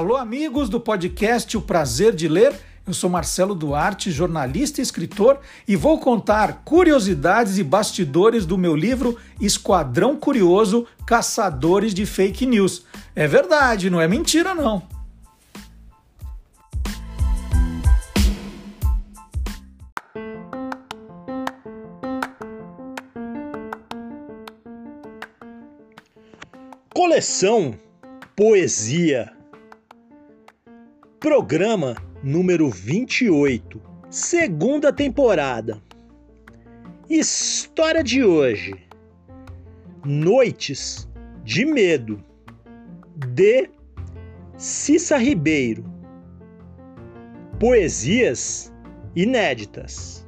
Alô, amigos do podcast O Prazer de Ler. Eu sou Marcelo Duarte, jornalista e escritor, e vou contar curiosidades e bastidores do meu livro Esquadrão Curioso Caçadores de Fake News. É verdade, não é mentira, não. Coleção Poesia Programa número 28, segunda temporada. História de hoje: Noites de Medo, de Cissa Ribeiro. Poesias inéditas.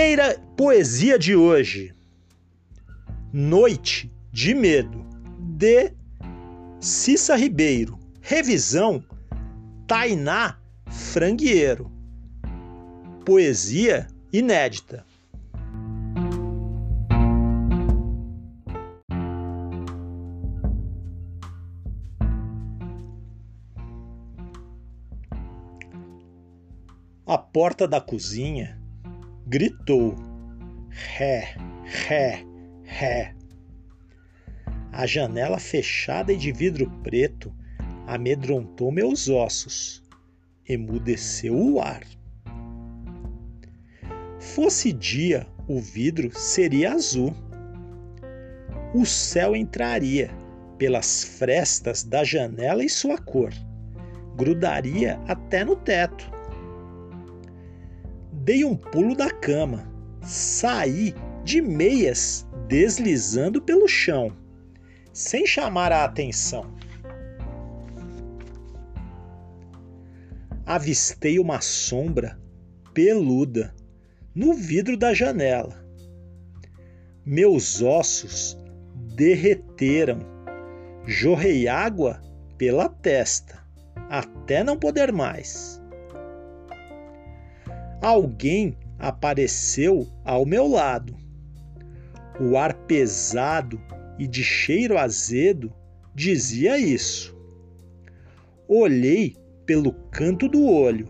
Primeira poesia de hoje. Noite de Medo, de Cissa Ribeiro. Revisão Tainá Frangueiro. Poesia inédita. A porta da cozinha gritou: Ré, ré, ré. A janela fechada e de vidro preto amedrontou meus ossos, emudeceu o ar. Fosse dia, o vidro seria azul. O céu entraria pelas frestas da janela em sua cor, grudaria até no teto dei um pulo da cama, saí de meias deslizando pelo chão, sem chamar a atenção. Avistei uma sombra peluda no vidro da janela. Meus ossos derreteram, jorrei água pela testa, até não poder mais alguém apareceu ao meu lado. O ar pesado e de cheiro azedo dizia isso. Olhei pelo canto do olho,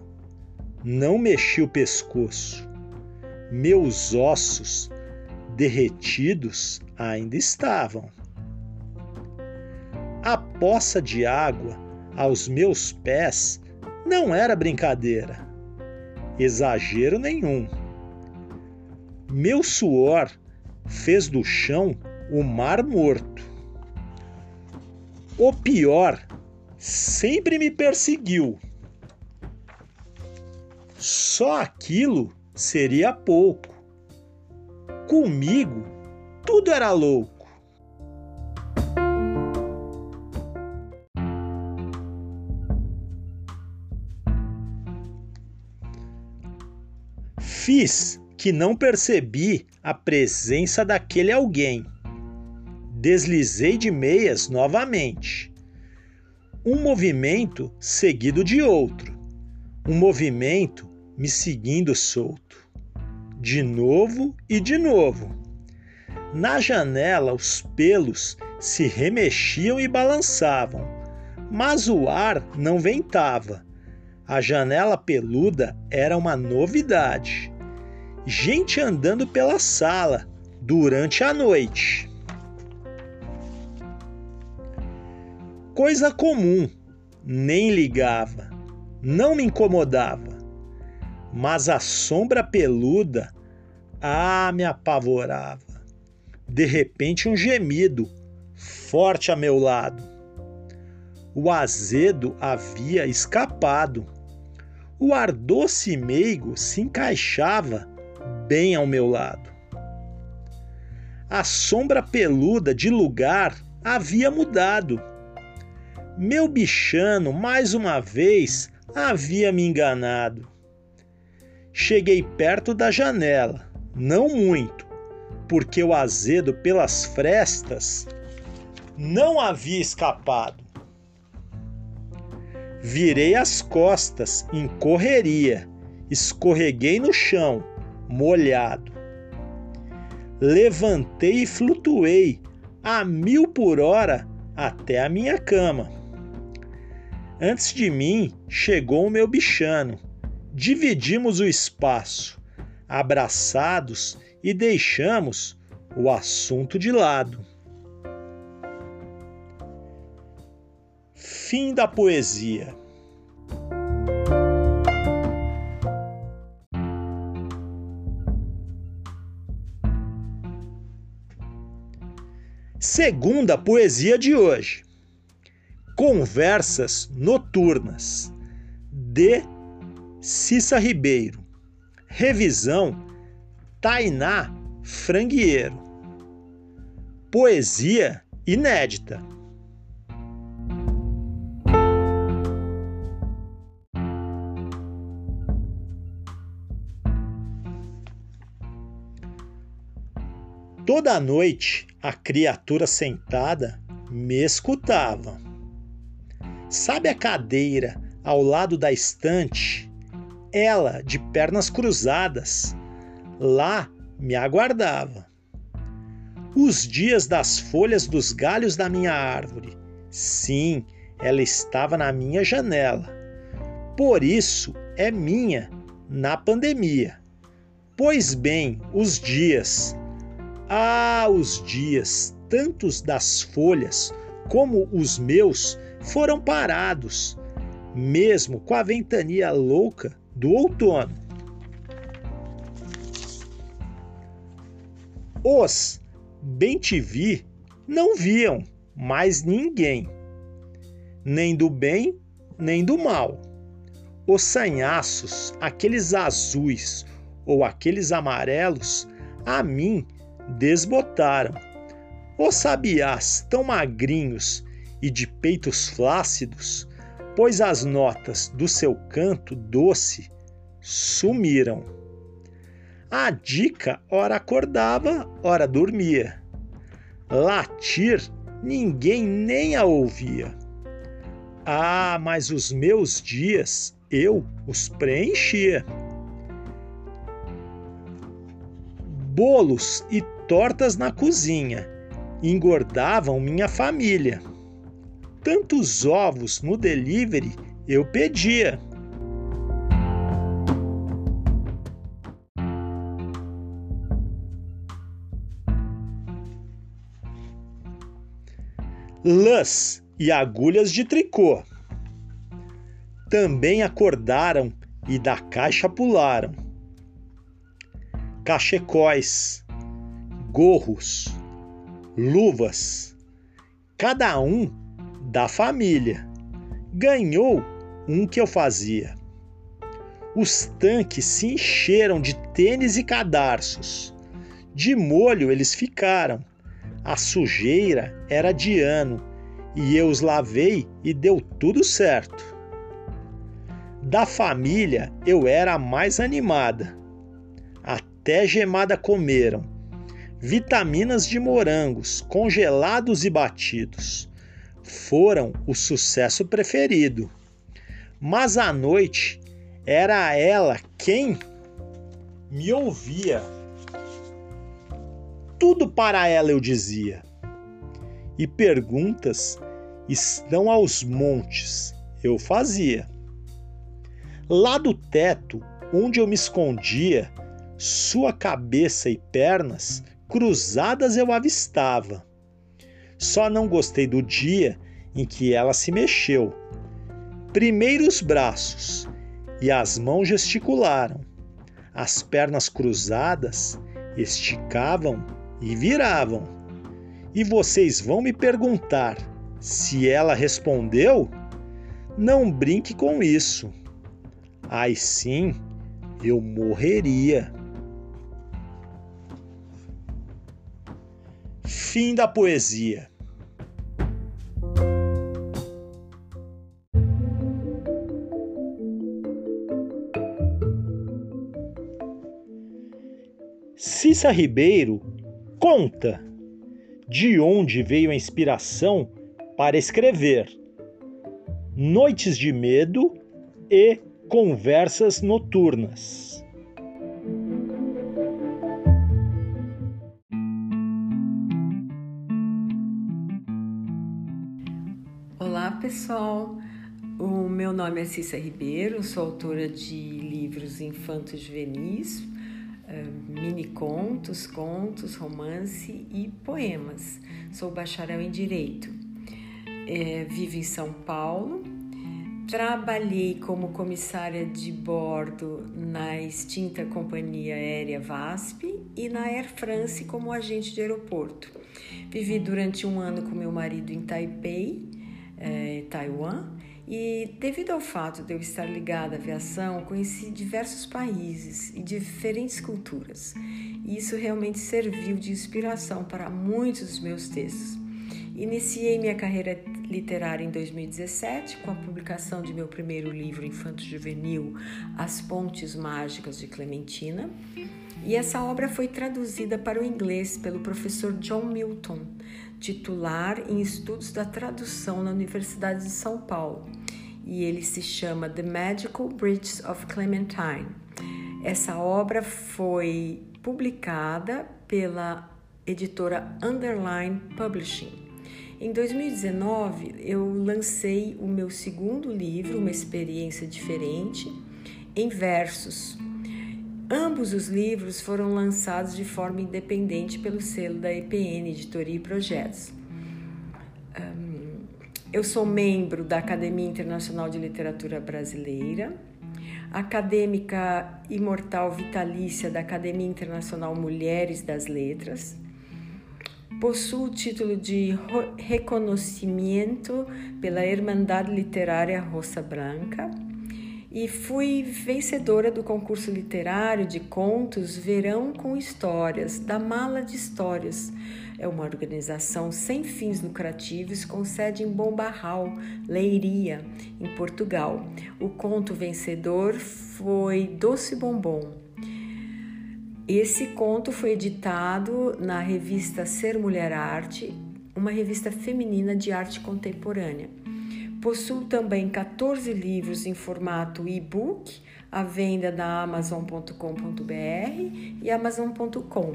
não mexi o pescoço. Meus ossos derretidos ainda estavam. A poça de água aos meus pés não era brincadeira exagero nenhum. Meu suor fez do chão o mar morto. O pior sempre me perseguiu. Só aquilo seria pouco. Comigo, tudo era louco. Fiz que não percebi a presença daquele alguém. Deslizei de meias novamente. Um movimento seguido de outro. Um movimento me seguindo solto. De novo e de novo. Na janela, os pelos se remexiam e balançavam, mas o ar não ventava. A janela peluda era uma novidade. Gente andando pela sala durante a noite. Coisa comum, nem ligava, não me incomodava. Mas a sombra peluda, ah, me apavorava. De repente, um gemido, forte a meu lado. O azedo havia escapado. O ar doce e meigo se encaixava bem ao meu lado. A sombra peluda de lugar havia mudado. Meu bichano, mais uma vez, havia me enganado. Cheguei perto da janela, não muito, porque o azedo pelas frestas não havia escapado. Virei as costas em correria, escorreguei no chão, molhado. Levantei e flutuei a mil por hora até a minha cama. Antes de mim chegou o meu bichano. Dividimos o espaço, abraçados e deixamos o assunto de lado. Fim da poesia. Segunda poesia de hoje. Conversas Noturnas, de Cissa Ribeiro. Revisão Tainá Frangueiro. Poesia inédita. Toda noite a criatura sentada me escutava. Sabe a cadeira ao lado da estante? Ela, de pernas cruzadas, lá me aguardava. Os dias das folhas dos galhos da minha árvore. Sim, ela estava na minha janela. Por isso é minha na pandemia. Pois bem, os dias. Ah, os dias, tantos das folhas como os meus foram parados, mesmo com a ventania louca do outono. Os bem te vi não viam mais ninguém, nem do bem nem do mal. Os sanhaços, aqueles azuis ou aqueles amarelos, a mim desbotaram. Os sabiás tão magrinhos e de peitos flácidos, pois as notas do seu canto doce sumiram. A dica ora acordava, ora dormia. Latir ninguém nem a ouvia. Ah, mas os meus dias eu os preenchia. Bolos e tortas na cozinha engordavam minha família tantos ovos no delivery eu pedia. Lãs e agulhas de tricô. Também acordaram e da caixa pularam. Cachecóis, gorros, luvas, cada um da família. Ganhou um que eu fazia. Os tanques se encheram de tênis e cadarços. De molho eles ficaram. A sujeira era de ano e eu os lavei e deu tudo certo. Da família eu era a mais animada. Até gemada comeram. Vitaminas de morangos, congelados e batidos foram o sucesso preferido. Mas à noite era ela quem me ouvia. Tudo para ela eu dizia. E perguntas estão aos montes. Eu fazia. Lá do teto, onde eu me escondia, sua cabeça e pernas cruzadas eu avistava. Só não gostei do dia em que ela se mexeu. Primeiro os braços e as mãos gesticularam. As pernas cruzadas esticavam e viravam. E vocês vão me perguntar se ela respondeu? Não brinque com isso. Ai sim, eu morreria. Fim da poesia. Cissa Ribeiro conta de onde veio a inspiração para escrever Noites de Medo e Conversas Noturnas. Pessoal. O meu nome é Cissa Ribeiro, sou autora de livros infantos juvenis mini contos, contos, romance e poemas. Sou bacharel em Direito. É, vivo em São Paulo. Trabalhei como comissária de bordo na extinta companhia aérea VASP e na Air France como agente de aeroporto. Vivi durante um ano com meu marido em Taipei, é, Taiwan, e devido ao fato de eu estar ligada à aviação, conheci diversos países e diferentes culturas. E isso realmente serviu de inspiração para muitos dos meus textos. Iniciei minha carreira literária em 2017 com a publicação de meu primeiro livro infanto-juvenil, As Pontes Mágicas de Clementina. E essa obra foi traduzida para o inglês pelo professor John Milton, titular em estudos da tradução na Universidade de São Paulo e ele se chama The Magical Bridges of Clementine. Essa obra foi publicada pela editora Underline Publishing. Em 2019, eu lancei o meu segundo livro, Uma Experiência Diferente, em versos. Ambos os livros foram lançados de forma independente pelo selo da EPN Editoria e Projetos. Eu sou membro da Academia Internacional de Literatura Brasileira, acadêmica imortal vitalícia da Academia Internacional Mulheres das Letras. Possuo o título de reconhecimento pela Irmandade Literária Roça Branca e fui vencedora do concurso literário de contos Verão com Histórias, da Mala de Histórias, é uma organização sem fins lucrativos com sede em Bombarral, Leiria, em Portugal. O conto vencedor foi Doce Bombom. Esse conto foi editado na revista Ser Mulher Arte, uma revista feminina de arte contemporânea. Possui também 14 livros em formato e-book à venda na amazon.com.br e amazon.com,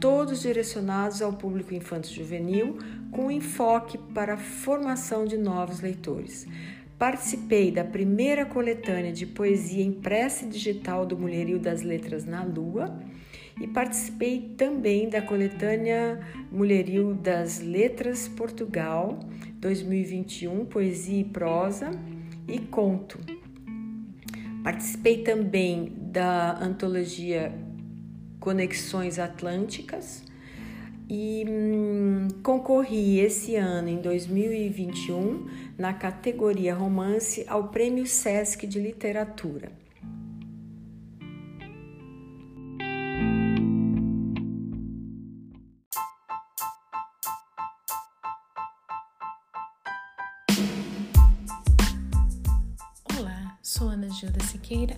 todos direcionados ao público infanto-juvenil com enfoque para a formação de novos leitores. Participei da primeira coletânea de poesia impressa e digital do Mulherio das Letras na Lua e participei também da coletânea Mulherio das Letras Portugal 2021, Poesia e Prosa e Conto, Participei também da antologia Conexões Atlânticas e hum, concorri esse ano, em 2021, na categoria Romance ao Prêmio Sesc de Literatura.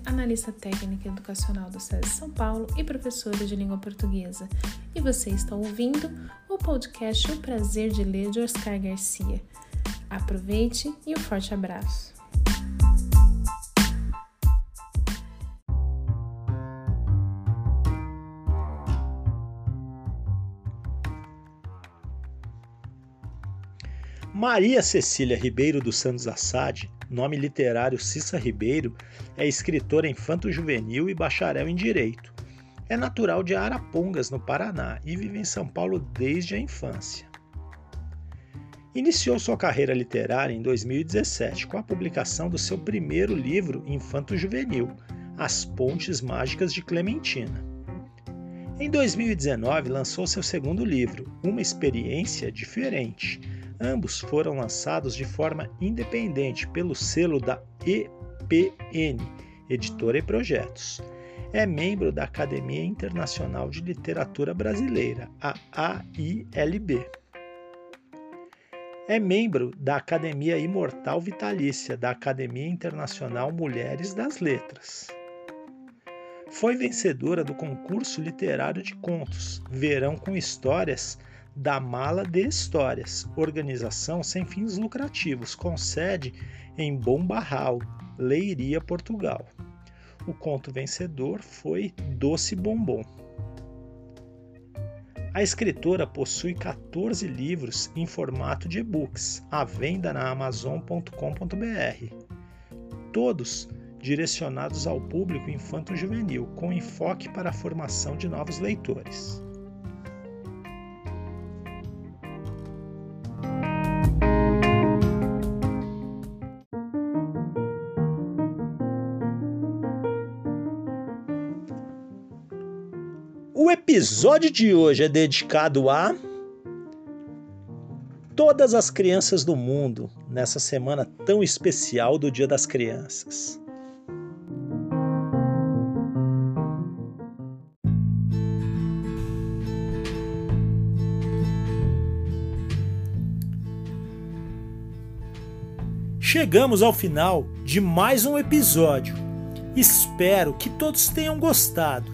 Analista técnica educacional do SESI São Paulo e professora de língua portuguesa. E você está ouvindo o podcast O Prazer de Ler de Oscar Garcia. Aproveite e um forte abraço. Maria Cecília Ribeiro dos Santos Assad, nome literário Cissa Ribeiro, é escritora infanto-juvenil e bacharel em Direito. É natural de Arapongas, no Paraná, e vive em São Paulo desde a infância. Iniciou sua carreira literária em 2017 com a publicação do seu primeiro livro infanto-juvenil, As Pontes Mágicas de Clementina. Em 2019, lançou seu segundo livro, Uma Experiência Diferente. Ambos foram lançados de forma independente pelo selo da EPN, Editora e Projetos. É membro da Academia Internacional de Literatura Brasileira, a AILB é membro da Academia Imortal Vitalícia da Academia Internacional Mulheres das Letras. Foi vencedora do concurso literário de contos Verão com Histórias da Mala de Histórias, organização sem fins lucrativos, com sede em Bombarral, Leiria, Portugal. O conto vencedor foi Doce Bombom. A escritora possui 14 livros em formato de e-books, à venda na Amazon.com.br. Todos direcionados ao público infanto-juvenil, com enfoque para a formação de novos leitores. O episódio de hoje é dedicado a todas as crianças do mundo nessa semana tão especial do Dia das Crianças. Chegamos ao final de mais um episódio. Espero que todos tenham gostado.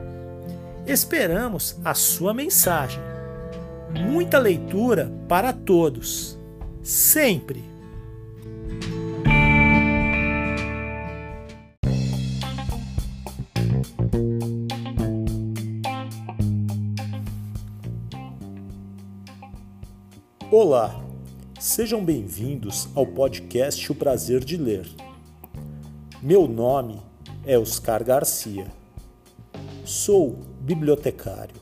Esperamos a sua mensagem. Muita leitura para todos. Sempre. Olá, sejam bem-vindos ao podcast O Prazer de Ler. Meu nome é Oscar Garcia. Sou bibliotecário.